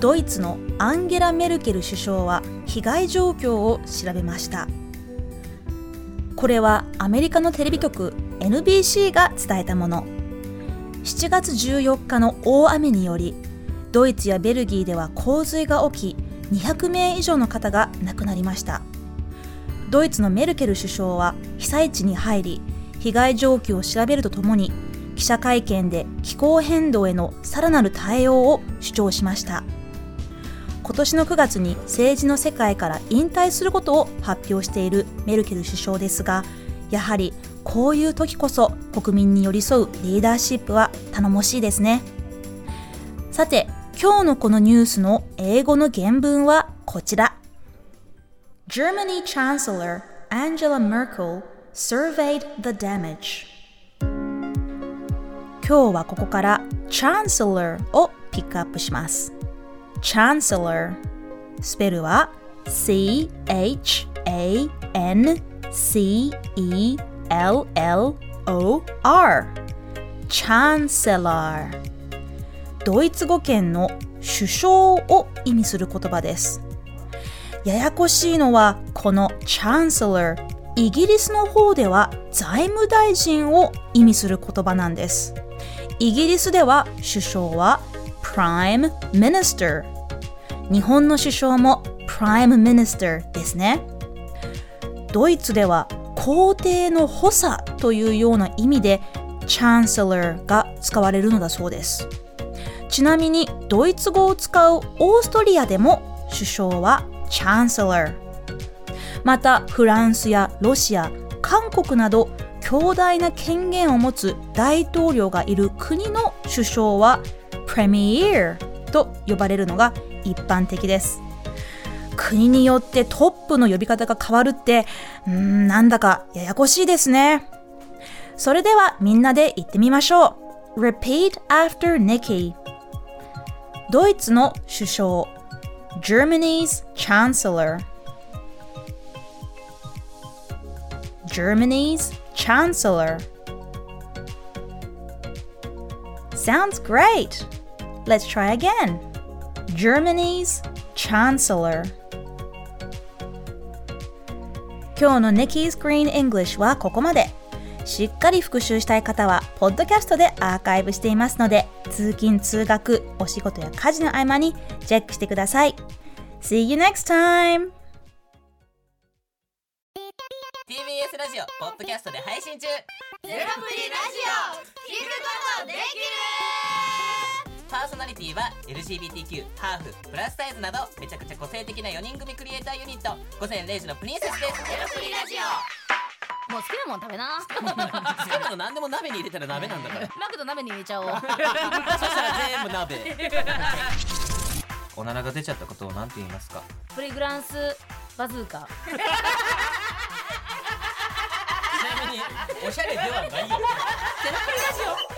ドイツのアンゲラ・メルケル首相は被害状況を調べました。これはアメリカのテレビ局 NBC が伝えたもの。7月14日の大雨によりドイツやベルギーでは洪水が起き200名以上の方が亡くなりましたドイツのメルケル首相は被災地に入り被害状況を調べるとともに記者会見で気候変動へのさらなる対応を主張しました今年の9月に政治の世界から引退することを発表しているメルケル首相ですがやはりこういう時こそ国民に寄り添うリーダーシップは頼もしいですね。さて今日のこのニュースの英語の原文はこちら。Germany Chancellor Angela Merkel surveyed the damage. 今日はここから Chancellor をピックアップします Chancellor. スペルは C-H-A-N-C-E-L-L-O-R Chancellor. ドイツ語圏の首相を意味する言葉です。ややこしいのはこの Chancellor イギリスの方では財務大臣を意味する言葉なんです。イギリスでは首相は Prime Minister. 日本の首相も Prime Minister ですね。ドイツでは皇帝の補佐というような意味で Chancellor が使われるのだそうです。ちなみにドイツ語を使うオーストリアでも首相は Chancellor またフランスやロシア韓国など強大な権限を持つ大統領がいる国の首相は Premier と呼ばれるのが一般的です国によってトップの呼び方が変わるってうんなんだかややこしいですねそれではみんなで言ってみましょう Repeat after Nikki ドイツの首相 Germany's Chancellor Germany's Chancellor Sounds great! Let's try again. Germany's Chancellor 今日の Nikki's Green English はここまで。しっかり復習したい方は、ポッドキャストでアーカイブしていますので、通勤・通学、お仕事や家事の合間にチェックしてください。See you next time! TBS ラジオポッドキャストで配信中ゼロプリラジオ聞くことできるパーソナリティは LGBTQ ハーフプラスサイズなどめちゃくちゃ個性的な4人組クリエイターユニット。午前0時のプリンセスです。ゼロプリラジオ。もう好きなもん食べな。好きなの何でも鍋に入れたら鍋なんだから。マクド鍋に入れちゃおう。そしたら全部鍋。おならが出ちゃったことを何て言いますか？プリグランスバズーカ。ちなみにおしゃれではないよ。ゼロプリラジ